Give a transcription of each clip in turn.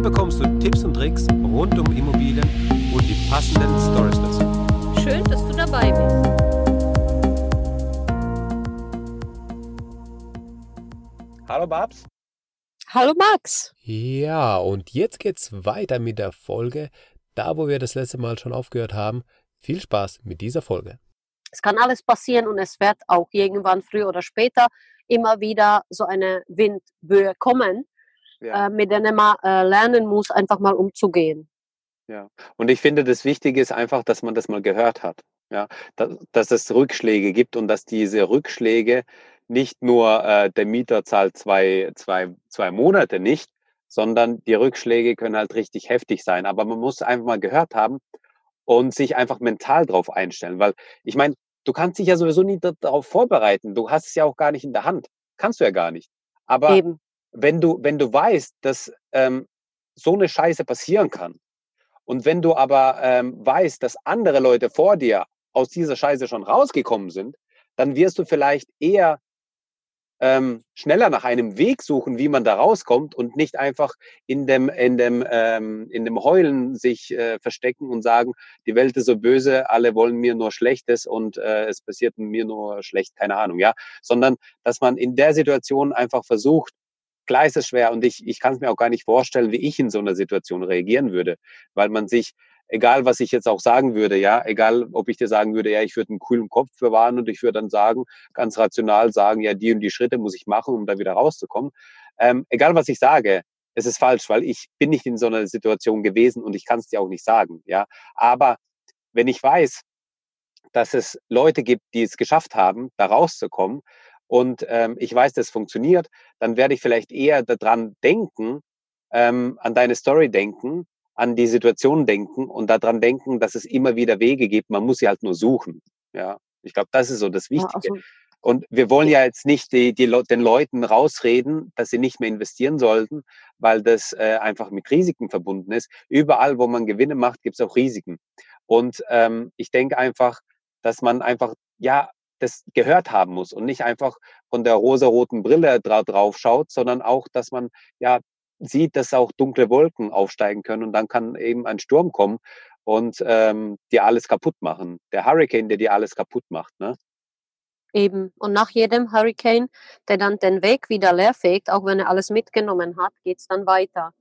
Hier bekommst du Tipps und Tricks rund um Immobilien und die passenden Stories dazu. Schön, dass du dabei bist. Hallo Babs. Hallo Max. Ja, und jetzt geht's weiter mit der Folge, da wo wir das letzte Mal schon aufgehört haben. Viel Spaß mit dieser Folge. Es kann alles passieren und es wird auch irgendwann früher oder später immer wieder so eine Windböe kommen, ja. äh, mit der man äh, lernen muss, einfach mal umzugehen. Ja, und ich finde, das Wichtige ist einfach, dass man das mal gehört hat. Ja, dass, dass es Rückschläge gibt und dass diese Rückschläge nicht nur äh, der Mieter zahlt zwei, zwei, zwei Monate nicht, sondern die Rückschläge können halt richtig heftig sein. Aber man muss einfach mal gehört haben und sich einfach mental drauf einstellen. Weil ich meine, du kannst dich ja sowieso nie darauf vorbereiten. Du hast es ja auch gar nicht in der Hand. Kannst du ja gar nicht. Aber Eben. Wenn du, wenn du weißt, dass ähm, so eine Scheiße passieren kann, und wenn du aber ähm, weißt, dass andere Leute vor dir aus dieser Scheiße schon rausgekommen sind, dann wirst du vielleicht eher ähm, schneller nach einem Weg suchen, wie man da rauskommt und nicht einfach in dem, in dem, ähm, in dem Heulen sich äh, verstecken und sagen, die Welt ist so böse, alle wollen mir nur Schlechtes und äh, es passiert mir nur schlecht, keine Ahnung, ja, sondern dass man in der Situation einfach versucht, klar ist es schwer und ich, ich kann es mir auch gar nicht vorstellen, wie ich in so einer Situation reagieren würde, weil man sich egal was ich jetzt auch sagen würde, ja, egal ob ich dir sagen würde, ja, ich würde einen coolen Kopf bewahren und ich würde dann sagen, ganz rational sagen, ja, die und die Schritte muss ich machen, um da wieder rauszukommen. Ähm, egal was ich sage, es ist falsch, weil ich bin nicht in so einer Situation gewesen und ich kann es dir auch nicht sagen, ja. Aber wenn ich weiß, dass es Leute gibt, die es geschafft haben, da rauszukommen und ähm, ich weiß, das funktioniert, dann werde ich vielleicht eher daran denken, ähm, an deine Story denken an die Situation denken und daran denken, dass es immer wieder Wege gibt. Man muss sie halt nur suchen. Ja, ich glaube, das ist so das Wichtige. Ja, also, und wir wollen ja jetzt nicht die, die, den Leuten rausreden, dass sie nicht mehr investieren sollten, weil das äh, einfach mit Risiken verbunden ist. Überall, wo man Gewinne macht, gibt es auch Risiken. Und ähm, ich denke einfach, dass man einfach, ja, das gehört haben muss und nicht einfach von der rosaroten Brille dra drauf schaut, sondern auch, dass man ja sieht, dass auch dunkle Wolken aufsteigen können und dann kann eben ein Sturm kommen und ähm, dir alles kaputt machen. Der Hurricane, der dir alles kaputt macht. Ne? Eben. Und nach jedem Hurricane, der dann den Weg wieder leer fegt, auch wenn er alles mitgenommen hat, geht es dann weiter.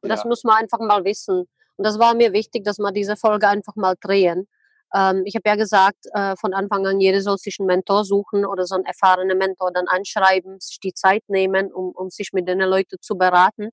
Und ja. das muss man einfach mal wissen. Und das war mir wichtig, dass wir diese Folge einfach mal drehen. Ähm, ich habe ja gesagt, äh, von Anfang an, jeder soll sich einen Mentor suchen oder so einen erfahrenen Mentor dann anschreiben, sich die Zeit nehmen, um, um sich mit den Leuten zu beraten.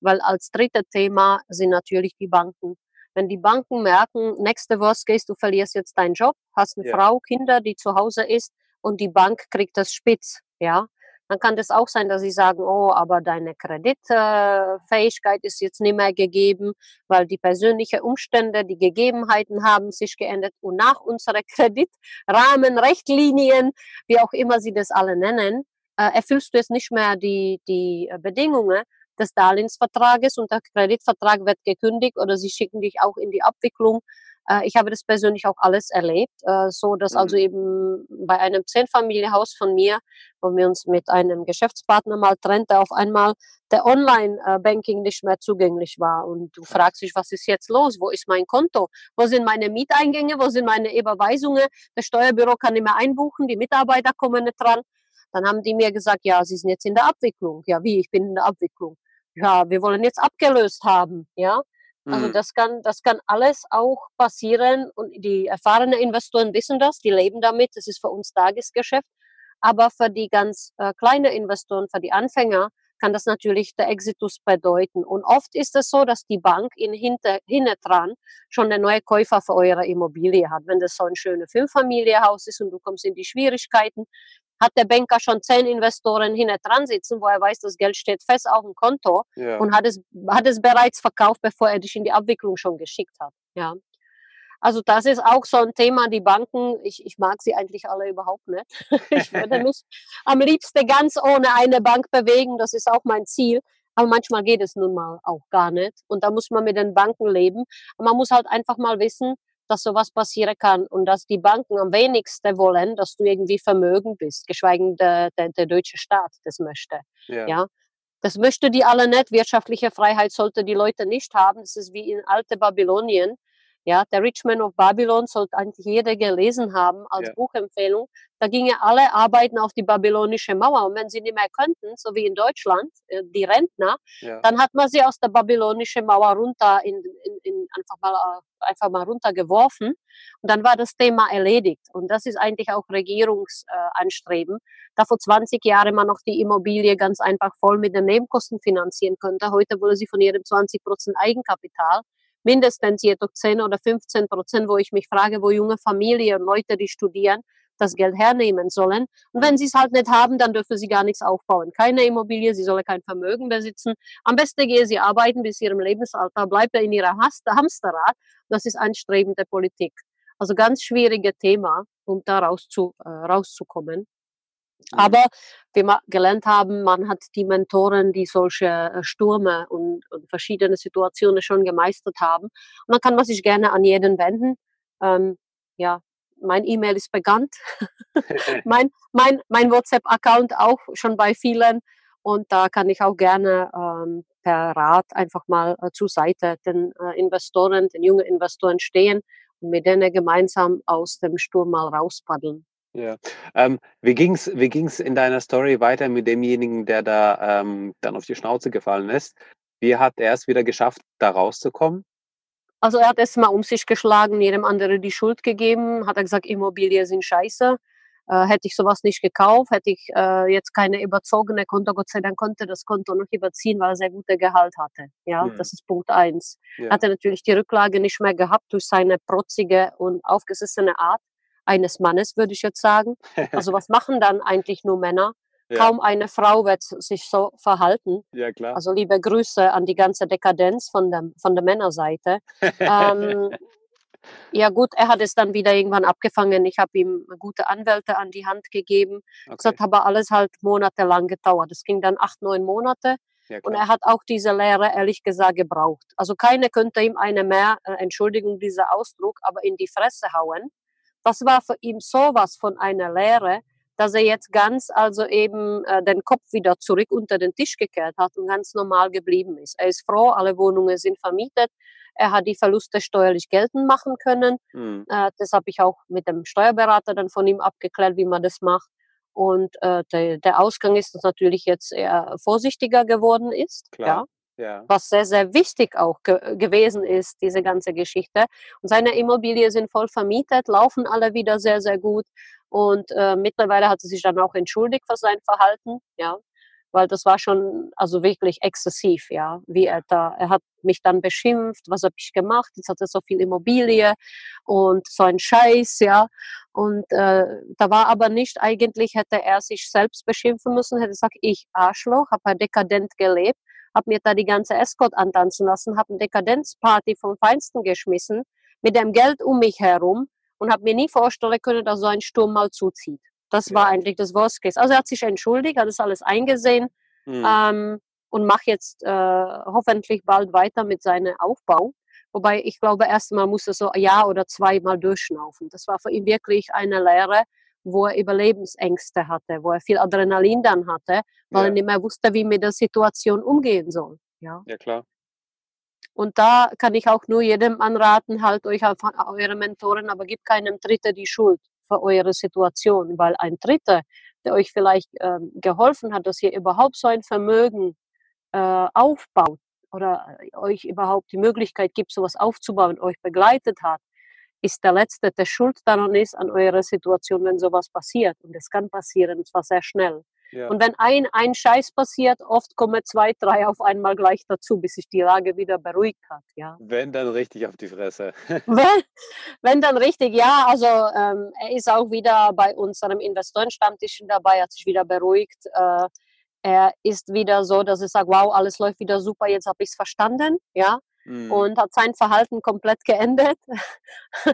Weil als drittes Thema sind natürlich die Banken. Wenn die Banken merken, nächste Worst Case, du verlierst jetzt deinen Job, hast eine ja. Frau, Kinder, die zu Hause ist und die Bank kriegt das spitz, ja, dann kann das auch sein, dass sie sagen, oh, aber deine Kreditfähigkeit ist jetzt nicht mehr gegeben, weil die persönlichen Umstände, die Gegebenheiten haben sich geändert und nach unserer Kreditrahmenrichtlinien, wie auch immer sie das alle nennen, äh, erfüllst du jetzt nicht mehr die, die Bedingungen des Darlehensvertrages und der Kreditvertrag wird gekündigt oder sie schicken dich auch in die Abwicklung äh, ich habe das persönlich auch alles erlebt, äh, so dass also mhm. eben bei einem Zehnfamilienhaus von mir, wo wir uns mit einem Geschäftspartner mal trennte, auf einmal der Online-Banking nicht mehr zugänglich war. Und du fragst dich, was ist jetzt los? Wo ist mein Konto? Wo sind meine Mieteingänge? Wo sind meine Überweisungen? Das Steuerbüro kann nicht mehr einbuchen, die Mitarbeiter kommen nicht dran. Dann haben die mir gesagt, ja, sie sind jetzt in der Abwicklung. Ja, wie? Ich bin in der Abwicklung. Ja, wir wollen jetzt abgelöst haben. Ja, also mhm. das kann, das kann alles auch passieren und die erfahrenen Investoren wissen das, die leben damit, das ist für uns Tagesgeschäft. Aber für die ganz äh, kleinen Investoren, für die Anfänger, kann das natürlich der Exitus bedeuten. Und oft ist es so, dass die Bank in hinter, hinten dran schon eine neue Käufer für eure Immobilie hat. Wenn das so ein schönes Fünffamilienhaus ist und du kommst in die Schwierigkeiten, hat der Banker schon zehn Investoren hinter dran sitzen, wo er weiß, das Geld steht fest auf dem Konto ja. und hat es, hat es bereits verkauft, bevor er dich in die Abwicklung schon geschickt hat. Ja. Also das ist auch so ein Thema, die Banken, ich, ich mag sie eigentlich alle überhaupt nicht. Ich würde mich am liebsten ganz ohne eine Bank bewegen, das ist auch mein Ziel. Aber manchmal geht es nun mal auch gar nicht. Und da muss man mit den Banken leben. Und man muss halt einfach mal wissen, dass sowas passieren kann und dass die Banken am wenigsten wollen, dass du irgendwie vermögen bist, geschweige der, der, der deutsche Staat das möchte. Ja. ja? Das möchte die alle nicht. Wirtschaftliche Freiheit sollte die Leute nicht haben. Das ist wie in alte Babylonien. Ja, der Rich Man of Babylon sollte eigentlich jeder gelesen haben als ja. Buchempfehlung. Da gingen alle arbeiten auf die babylonische Mauer. Und wenn sie nicht mehr könnten, so wie in Deutschland, äh, die Rentner, ja. dann hat man sie aus der babylonischen Mauer runter in, in, in einfach mal äh, einfach mal runtergeworfen. Und dann war das Thema erledigt. Und das ist eigentlich auch Regierungsanstreben. da vor 20 Jahren man noch die Immobilie ganz einfach voll mit den Nebenkosten finanzieren könnte. Heute wurde sie von jedem 20 Prozent Eigenkapital mindestens jedoch 10 oder 15 Prozent, wo ich mich frage, wo junge Familien, Leute, die studieren, das Geld hernehmen sollen. Und wenn sie es halt nicht haben, dann dürfen sie gar nichts aufbauen. Keine Immobilie, sie sollen kein Vermögen besitzen. Am besten gehen sie arbeiten bis ihrem Lebensalter, bleibt er in ihrer Hamsterrad. Das ist anstrebende Politik. Also ganz schwieriges Thema, um da raus zu, äh, rauszukommen. Mhm. Aber wie wir gelernt haben, man hat die Mentoren, die solche äh, Stürme und, und verschiedene Situationen schon gemeistert haben. Und dann kann man sich gerne an jeden wenden. Ähm, ja, mein E-Mail ist bekannt. mein mein, mein WhatsApp-Account auch schon bei vielen. Und da kann ich auch gerne ähm, per Rat einfach mal äh, zur Seite den äh, Investoren, den jungen Investoren stehen und mit denen gemeinsam aus dem Sturm mal rauspaddeln. Ja. Ähm, wie ging es wie ging's in deiner Story weiter mit demjenigen, der da ähm, dann auf die Schnauze gefallen ist? Wie hat er es wieder geschafft, da rauszukommen? Also er hat erst mal um sich geschlagen, jedem anderen die Schuld gegeben, hat er gesagt, Immobilien sind scheiße. Äh, hätte ich sowas nicht gekauft, hätte ich äh, jetzt keine überzogene Konto, Gott sei Dank konnte das Konto noch überziehen, weil er sehr gute Gehalt hatte. Ja, mhm. das ist Punkt eins. Ja. Hat er natürlich die Rücklage nicht mehr gehabt durch seine protzige und aufgesessene Art eines Mannes, würde ich jetzt sagen. Also was machen dann eigentlich nur Männer? Ja. Kaum eine Frau wird sich so verhalten. Ja, klar. Also liebe Grüße an die ganze Dekadenz von der, von der Männerseite. ähm, ja gut, er hat es dann wieder irgendwann abgefangen. Ich habe ihm gute Anwälte an die Hand gegeben. Okay. Das hat aber alles halt monatelang gedauert. Es ging dann acht, neun Monate. Ja, und er hat auch diese Lehre ehrlich gesagt gebraucht. Also keine könnte ihm eine mehr, äh, Entschuldigung, dieser Ausdruck, aber in die Fresse hauen. Das war für ihn sowas von einer Lehre, dass er jetzt ganz also eben äh, den Kopf wieder zurück unter den Tisch gekehrt hat und ganz normal geblieben ist. Er ist froh, alle Wohnungen sind vermietet. Er hat die Verluste steuerlich geltend machen können. Mhm. Äh, das habe ich auch mit dem Steuerberater dann von ihm abgeklärt, wie man das macht. Und äh, der, der Ausgang ist, dass natürlich jetzt eher vorsichtiger geworden ist. Klar. Ja. Ja. Was sehr, sehr wichtig auch ge gewesen ist, diese ganze Geschichte. Und seine Immobilien sind voll vermietet, laufen alle wieder sehr, sehr gut. Und äh, mittlerweile hat er sich dann auch entschuldigt für sein Verhalten, ja, weil das war schon also wirklich exzessiv, ja, wie er da, er hat mich dann beschimpft, was habe ich gemacht, jetzt hat er so viel Immobilie und so ein Scheiß, ja, und äh, da war aber nicht, eigentlich hätte er sich selbst beschimpfen müssen, hätte gesagt, ich Arschloch, habe dekadent gelebt, habe mir da die ganze Escort antanzen lassen, habe eine Dekadenzparty vom Feinsten geschmissen, mit dem Geld um mich herum und habe mir nie vorstellen können, dass so ein Sturm mal zuzieht. Das war eigentlich das Worst Case. Also er hat sich entschuldigt, hat das alles eingesehen mhm. ähm, und macht jetzt äh, hoffentlich bald weiter mit seinem Aufbau. Wobei ich glaube, erstmal muss er so ein Jahr oder zwei mal durchschnaufen. Das war für ihn wirklich eine Lehre, wo er Überlebensängste hatte, wo er viel Adrenalin dann hatte, weil ja. er nicht mehr wusste, wie mit der Situation umgehen soll. Ja, ja klar. Und da kann ich auch nur jedem anraten, halt euch auf eure Mentoren, aber gebt keinem Dritter die Schuld für eure Situation, weil ein Dritter, der euch vielleicht äh, geholfen hat, dass ihr überhaupt so ein Vermögen äh, aufbaut oder euch überhaupt die Möglichkeit gibt, sowas aufzubauen, euch begleitet hat, ist der Letzte, der schuld daran ist an eurer Situation, wenn sowas passiert. Und es kann passieren, und zwar sehr schnell. Ja. Und wenn ein, ein Scheiß passiert, oft kommen zwei, drei auf einmal gleich dazu, bis sich die Lage wieder beruhigt hat. Ja. Wenn dann richtig auf die Fresse. wenn, wenn dann richtig, ja. Also ähm, er ist auch wieder bei unserem Investorenstammtisch dabei, hat sich wieder beruhigt. Äh, er ist wieder so, dass er sagt, wow, alles läuft wieder super, jetzt habe ich es verstanden. Ja mhm. und hat sein Verhalten komplett geändert, äh,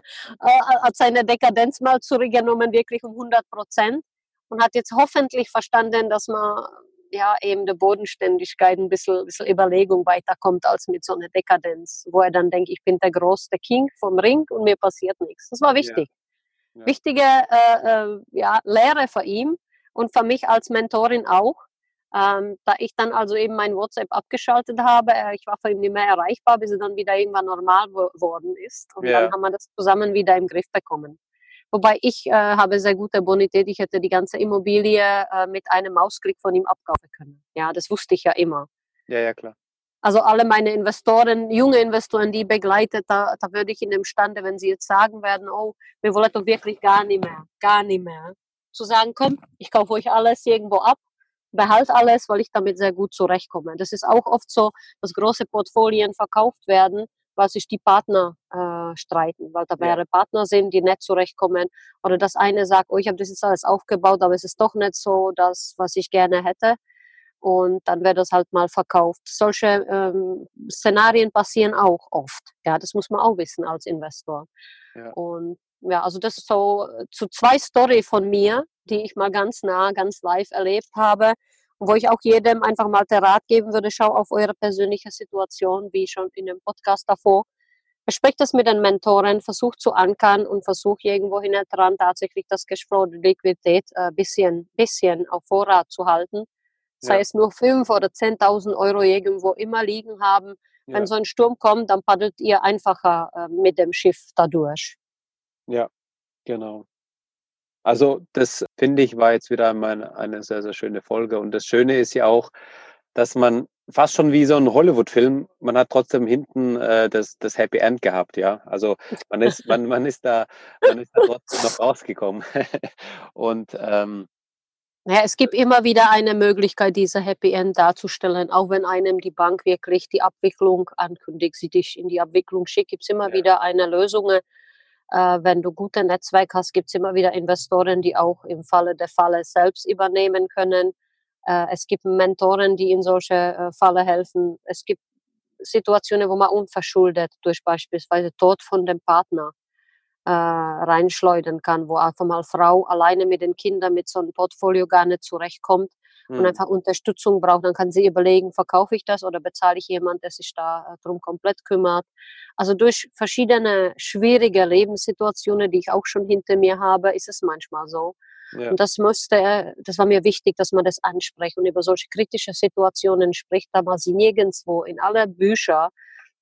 hat seine Dekadenz mal zurückgenommen, wirklich um 100 Prozent und hat jetzt hoffentlich verstanden, dass man ja eben der Bodenständigkeit ein bisschen, bisschen Überlegung weiterkommt als mit so einer Dekadenz, wo er dann denkt, ich bin der größte King vom Ring und mir passiert nichts. Das war wichtig. Ja. Ja. Wichtige äh, äh, ja, Lehre für ihn und für mich als Mentorin auch, Ähm, da ich dann also eben mein WhatsApp abgeschaltet habe, äh, ich war für ihn nicht mehr erreichbar, bis er dann wieder irgendwann normal geworden ist. Und Ja. dann haben wir das zusammen wieder im Griff bekommen. Wobei ich äh, habe sehr gute Bonität. Ich hätte die ganze Immobilie äh, mit einem Mausklick von ihm abkaufen können. Ja, das wusste ich ja immer. Ja, ja, klar. Also alle meine Investoren, junge Investoren, die begleitet, da, da würde ich in dem Stande, wenn sie jetzt sagen werden, oh, wir wollen doch wirklich gar nicht mehr, gar nicht mehr, zu sagen, komm, ich kaufe euch alles irgendwo ab, behalte alles, weil ich damit sehr gut zurechtkomme. Das ist auch oft so, dass große Portfolien verkauft werden, weil sich die Partner äh, streiten, weil da Ja. mehrere Partner sind, die nicht zurechtkommen. Oder das eine sagt, oh, ich habe das jetzt alles aufgebaut, aber es ist doch nicht so das, was ich gerne hätte und dann wird das halt mal verkauft. Solche ähm, Szenarien passieren auch oft. Ja, das muss man auch wissen als Investor. Ja. Und ja, also das ist so äh, zu zwei Story von mir, die ich mal ganz nah, ganz live erlebt habe, wo ich auch jedem einfach mal der Rat geben würde, schau auf eure persönliche Situation, wie schon in dem Podcast davor. Besprecht das mit den Mentoren, versucht zu ankern und versucht irgendwo hinten dran tatsächlich das Cashflow, Liquidität ein bisschen, bisschen auf Vorrat zu halten sei Ja. es nur 5 oder 10.000 Euro irgendwo immer liegen haben. Ja. Wenn so ein Sturm kommt, dann paddelt ihr einfacher äh, mit dem Schiff dadurch. Ja, genau. Also das finde ich war jetzt wieder mal eine sehr, sehr schöne Folge. Und das Schöne ist ja auch, dass man fast schon wie so ein Hollywood-Film, man hat trotzdem hinten äh, das, das Happy End gehabt, ja. Also man ist, man, man ist da, man ist da trotzdem noch rausgekommen. Und ähm, Ja, es gibt immer wieder eine Möglichkeit, diese Happy End darzustellen, auch wenn einem die Bank wirklich die Abwicklung ankündigt, sie dich in die Abwicklung schickt, gibt es immer Ja. wieder eine Lösung. Äh, wenn du gute Netzwerk hast, gibt es immer wieder Investoren, die auch im Falle der Falle selbst übernehmen können. Äh, es gibt Mentoren, die in solche äh, Falle helfen. Es gibt Situationen, wo man unverschuldet durch beispielsweise Tod von dem Partner reinschleudern kann, wo einfach mal Frau alleine mit den Kindern mit so einem Portfolio gar nicht zurechtkommt und hm, einfach Unterstützung braucht, dann kann sie überlegen, verkaufe ich das oder bezahle ich jemanden, der sich da äh, drum komplett kümmert. Also durch verschiedene schwierige Lebenssituationen, die ich auch schon hinter mir habe, ist es manchmal so. ja, Und das musste, das war mir wichtig, dass man das anspricht und über solche kritische Situationen spricht, da man sie nirgendwo in aller Bücher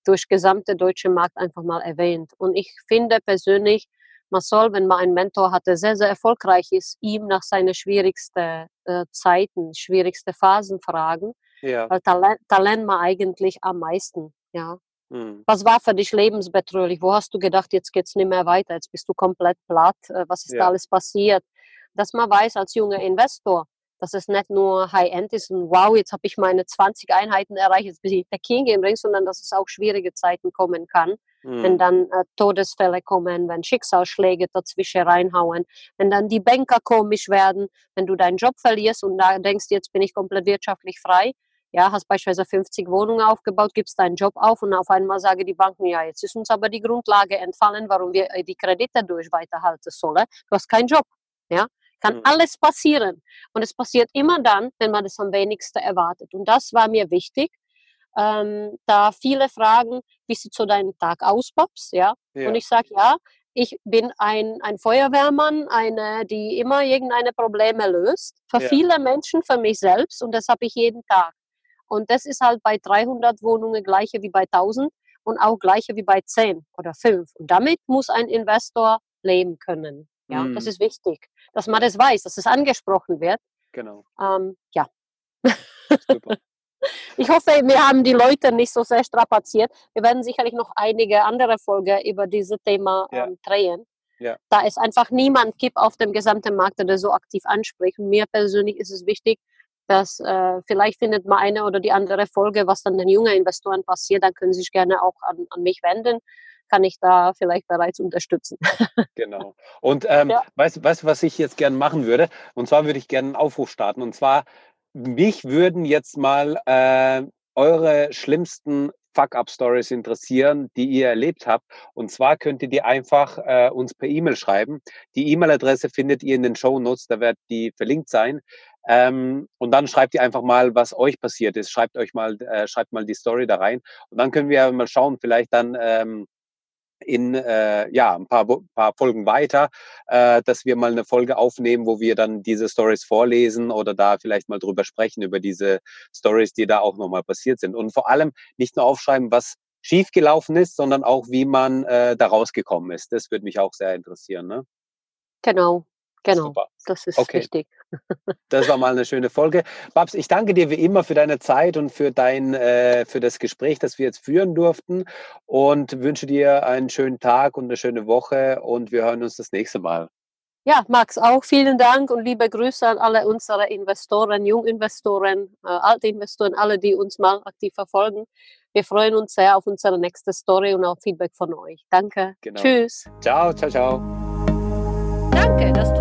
durch gesamte deutsche Markt einfach mal erwähnt. Und ich finde persönlich, man soll, wenn man einen Mentor hat, der sehr, sehr erfolgreich ist, ihm nach seinen schwierigsten äh, Zeiten, schwierigste Phasen fragen, ja, weil da lernt man eigentlich am meisten. Ja. hm, Was war für dich lebensbedrohlich? Wo hast du gedacht, jetzt geht's nicht mehr weiter, jetzt bist du komplett platt? Äh, Was ist Ja. da alles passiert? Dass man weiß als junger Investor, dass es nicht nur High-End ist und wow, jetzt habe ich meine 20 Einheiten erreicht, jetzt bin ich der King im Ring, sondern dass es auch schwierige Zeiten kommen kann, wenn hm, dann äh, Todesfälle kommen, wenn Schicksalsschläge dazwischen reinhauen, wenn dann die Banker komisch werden, wenn du deinen Job verlierst und da denkst, jetzt bin ich komplett wirtschaftlich frei, ja, hast beispielsweise 50 Wohnungen aufgebaut, gibst deinen Job auf und auf einmal sagen die Banken, ja, jetzt ist uns aber die Grundlage entfallen, warum wir äh, die Kredite durch weiterhalten sollen. Du hast keinen Job, ja. Kann Mhm. alles passieren. Und es passiert immer dann, wenn man das am wenigsten erwartet. Und das war mir wichtig, ähm, da viele fragen, wie sieht so dein Tag aus, Babs, ja. ja, Und ich sage, ja, ich bin ein, ein Feuerwehrmann, eine, die immer irgendeine Probleme löst. Für Ja. viele Menschen, für mich selbst. Und das habe ich jeden Tag. Und das ist halt bei 300 Wohnungen gleiche wie bei 1000 und auch gleiche wie bei 10 oder 5. Und damit muss ein Investor leben können. Ja, das Mhm. ist wichtig, dass man das weiß, dass es angesprochen wird. genau, Ähm, ja, super. Ich hoffe, wir haben die Leute nicht so sehr strapaziert. Wir werden sicherlich noch einige andere Folgen über dieses Thema Ja. ähm, drehen. Ja. Da es einfach niemand gibt auf dem gesamten Markt, der das so aktiv anspricht. Und mir persönlich ist es wichtig, dass äh, vielleicht findet man eine oder die andere Folge, was dann den jungen Investoren passiert, dann können sie sich gerne auch an, an mich wenden. Kann ich da vielleicht bereits unterstützen. Genau. Und ähm, Ja. weißt du, weißt, du, was ich jetzt gerne machen würde? Und zwar würde ich gerne einen Aufruf starten. Und zwar, mich würden jetzt mal äh, eure schlimmsten Fuck-Up-Stories interessieren, die ihr erlebt habt. Und zwar könnt ihr die einfach äh, uns per E-Mail schreiben. Die E-Mail-Adresse findet ihr in den Show Notes, da wird die verlinkt sein. Ähm, und dann schreibt ihr einfach mal, was euch passiert ist. Schreibt euch mal, äh, schreibt mal die Story da rein. Und dann können wir mal schauen, vielleicht dann ähm, in äh, ja, ein paar, paar Folgen weiter, äh, dass wir mal eine Folge aufnehmen, wo wir dann diese Stories vorlesen oder da vielleicht mal drüber sprechen, über diese Stories, die da auch nochmal passiert sind. Und vor allem nicht nur aufschreiben, was schiefgelaufen ist, sondern auch, wie man äh, da rausgekommen ist. Das würde mich auch sehr interessieren. Ne? Genau, genau. Super. Das ist okay. wichtig. Das war mal eine schöne Folge. Babs, ich danke dir wie immer für deine Zeit und für, dein, äh, für das Gespräch, das wir jetzt führen durften und wünsche dir einen schönen Tag und eine schöne Woche und wir hören uns das nächste Mal. Ja, Max, auch vielen Dank und liebe Grüße an alle unsere Investoren, Junginvestoren, äh, alte Investoren, alle, die uns mal aktiv verfolgen. Wir freuen uns sehr auf unsere nächste Story und auf Feedback von euch. Danke. Genau. Tschüss. Ciao, ciao, ciao. Danke, dass du